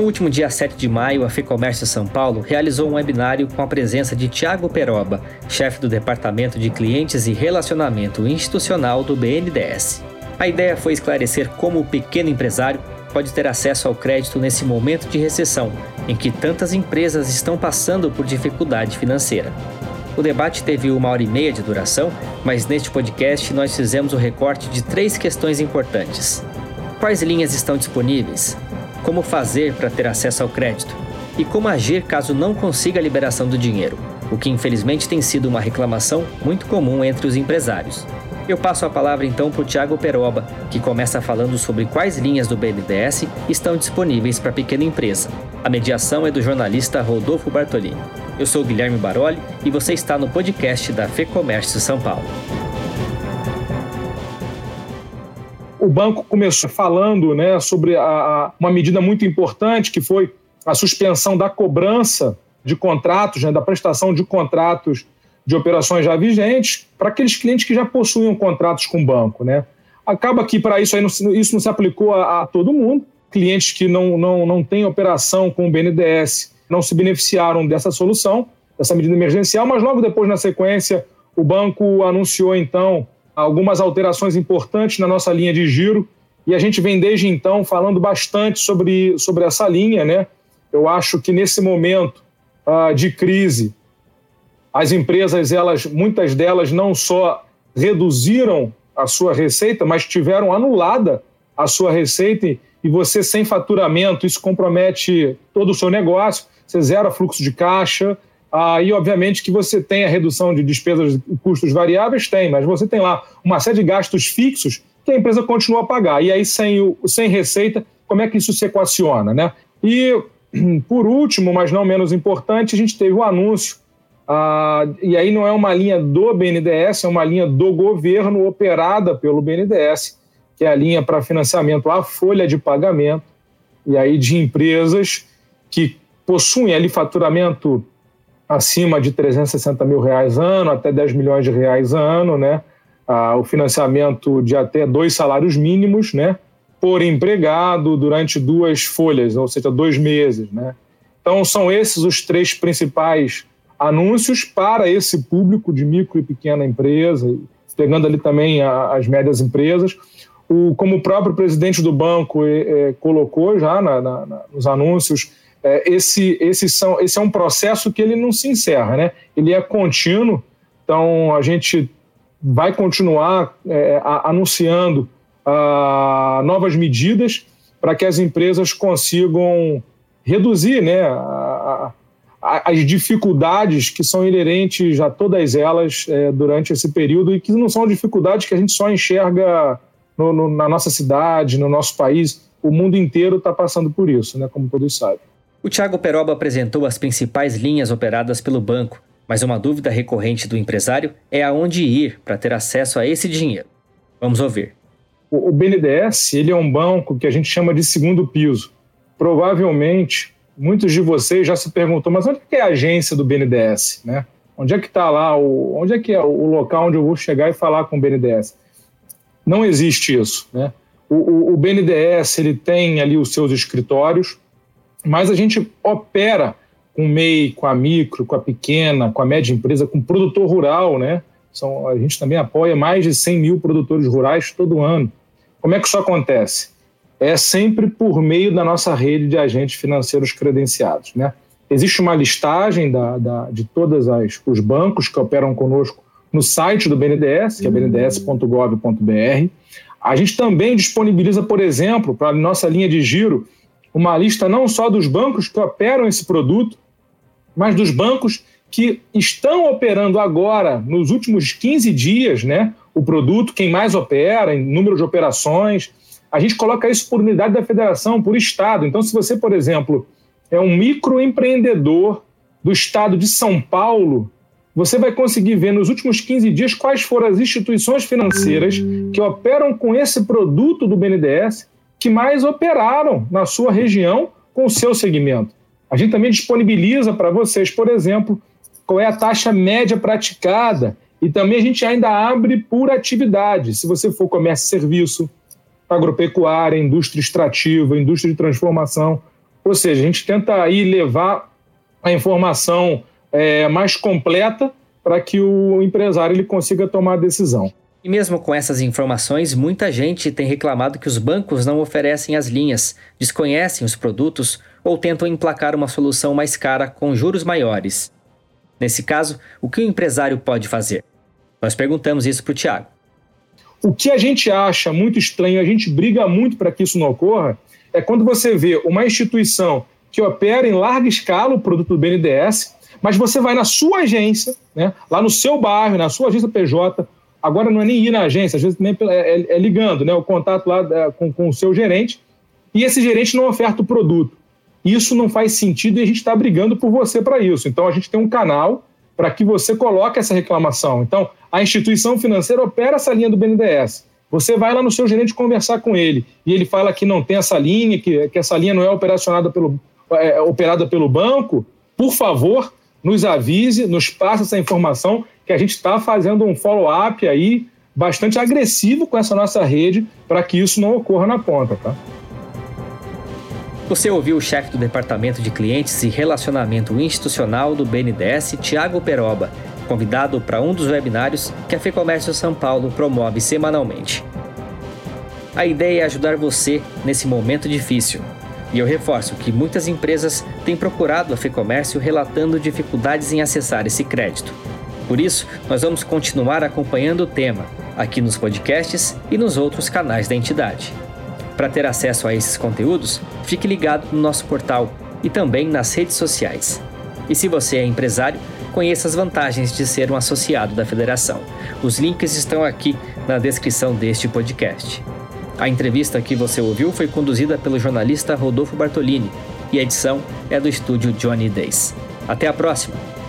No último dia 7 de maio, a FEComércio São Paulo realizou um webinário com a presença de Tiago Peroba, chefe do Departamento de Clientes e Relacionamento Institucional do BNDES. A ideia foi esclarecer como o pequeno empresário pode ter acesso ao crédito nesse momento de recessão, em que tantas empresas estão passando por dificuldade financeira. O debate teve uma hora e meia de duração, mas neste podcast nós fizemos o recorte de três questões importantes. Quais linhas estão disponíveis? Como fazer para ter acesso ao crédito e como agir caso não consiga a liberação do dinheiro, o que infelizmente tem sido uma reclamação muito comum entre os empresários. Eu passo a palavra então para o Tiago Peroba, que começa falando sobre quais linhas do BNDES estão disponíveis para pequena empresa. A mediação é do jornalista Rodolfo Bartolini. Eu sou Guilherme Baroli e você está no podcast da FEComércio São Paulo. O banco começou falando né, sobre a, a, uma medida muito importante, que foi a suspensão da cobrança de contratos, né, da prestação de contratos de operações já vigentes, para aqueles clientes que já possuíam contratos com o banco. Né. Acaba que, para isso, aí não, isso não se aplicou a, a, todo mundo. Clientes que não, não, não têm operação com o BNDES não se beneficiaram dessa solução, dessa medida emergencial, mas logo depois, na sequência, o banco anunciou, então, algumas alterações importantes na nossa linha de giro e a gente vem desde então falando bastante sobre, sobre essa linha, né? Eu acho que nesse momento uh, de crise, as empresas, elas, muitas delas não só reduziram a sua receita, mas tiveram anulada a sua receita e você sem faturamento, isso compromete todo o seu negócio, você zera fluxo de caixa, Aí, obviamente, que você tem a redução de despesas e custos variáveis, tem, mas você tem lá uma série de gastos fixos que a empresa continua a pagar. E aí, sem, o, sem receita, como é que isso se equaciona? Né? E, por último, mas não menos importante, a gente teve o um anúncio, ah, e aí não é uma linha do BNDES, é uma linha do governo operada pelo BNDES, que é a linha para financiamento, a folha de pagamento, e aí de empresas que possuem ali faturamento acima de 360 mil reais ano, até 10 milhões de reais ano, né? Ah, o financiamento de até dois salários mínimos, né? Por empregado durante duas folhas, ou seja, dois meses, né? Então, são esses os três principais anúncios para esse público de micro e pequena empresa, pegando ali também a, as médias empresas. O, como o próprio presidente do banco é, colocou já na, na, nos anúncios, é, esse, esse, são, esse é um processo que ele não se encerra, né? ele é contínuo, então a gente vai continuar é, a, anunciando a, novas medidas para que as empresas consigam reduzir né, a, as dificuldades que são inerentes a todas elas é, durante esse período e que não são dificuldades que a gente só enxerga no, no, na nossa cidade, no nosso país. O mundo inteiro está passando por isso, né, como todos sabem. O Thiago Peroba apresentou as principais linhas operadas pelo banco, mas uma dúvida recorrente do empresário é aonde ir para ter acesso a esse dinheiro. Vamos ouvir. O BNDES ele é um banco que a gente chama de segundo piso. Provavelmente, muitos de vocês já se perguntam, mas onde é a agência do BNDES? Né? Onde é que está lá? O, onde é que é o local onde eu vou chegar e falar com o BNDES? Não existe isso. Né? O, o, o BNDES ele tem ali os seus escritórios, mas a gente opera com o MEI, com a micro, com a pequena, com a média empresa, com o produtor rural, né? São, a gente também apoia mais de 100 mil produtores rurais todo ano. Como é que isso acontece? É sempre por meio da nossa rede de agentes financeiros credenciados, né? Existe uma listagem da, da, de todos os bancos que operam conosco no site do BNDES, que é bnds.gov.br. A gente também disponibiliza, por exemplo, para a nossa linha de giro, uma lista não só dos bancos que operam esse produto, mas dos bancos que estão operando agora, nos últimos 15 dias, né, o produto, quem mais opera, em número de operações. A gente coloca isso por unidade da federação, por estado. Então, se você, por exemplo, é um microempreendedor do estado de São Paulo, você vai conseguir ver nos últimos 15 dias quais foram as instituições financeiras que operam com esse produto do BNDES que mais operaram na sua região com o seu segmento. A gente também disponibiliza para vocês, por exemplo, qual é a taxa média praticada e também a gente ainda abre por atividade. Se você for comércio e serviço, agropecuária, indústria extrativa, indústria de transformação, Ou seja, a gente tenta aí levar a informação é, mais completa para que o empresário ele consiga tomar a decisão. E mesmo com essas informações, muita gente tem reclamado que os bancos não oferecem as linhas, desconhecem os produtos ou tentam emplacar uma solução mais cara com juros maiores. Nesse caso, o que o empresário pode fazer? Nós perguntamos isso para o Tiago. O que a gente acha muito estranho, a gente briga muito para que isso não ocorra, é quando você vê uma instituição que opera em larga escala o produto do BNDES, mas você vai na sua agência, né, lá no seu bairro, na sua agência PJ, agora não é nem ir na agência, às vezes nem é, é, é ligando, né, o contato lá é, com, com o seu gerente, e esse gerente não oferta o produto. Isso não faz sentido e a gente está brigando por você para isso. Então a gente tem um canal para que você coloque essa reclamação. Então, a instituição financeira opera essa linha do BNDES. Você vai lá no seu gerente conversar com ele e ele fala que não tem essa linha, que, que essa linha não é operacionada pelo, é, operada pelo banco. Por favor, nos avise, nos passe essa informação, que a gente está fazendo um follow-up aí bastante agressivo com essa nossa rede para que isso não ocorra na ponta, tá? Você ouviu o chefe do Departamento de Clientes e Relacionamento Institucional do BNDES, Tiago Peroba, convidado para um dos webinários que a FEComércio São Paulo promove semanalmente. A ideia é ajudar você nesse momento difícil. E eu reforço que muitas empresas têm procurado a FEComércio relatando dificuldades em acessar esse crédito. Por isso, nós vamos continuar acompanhando o tema aqui nos podcasts e nos outros canais da entidade. Para ter acesso a esses conteúdos, fique ligado no nosso portal e também nas redes sociais. E se você é empresário, conheça as vantagens de ser um associado da federação. Os links estão aqui na descrição deste podcast. A entrevista que você ouviu foi conduzida pelo jornalista Rodolfo Bartolini e a edição é do estúdio Johnny Days. Até a próxima!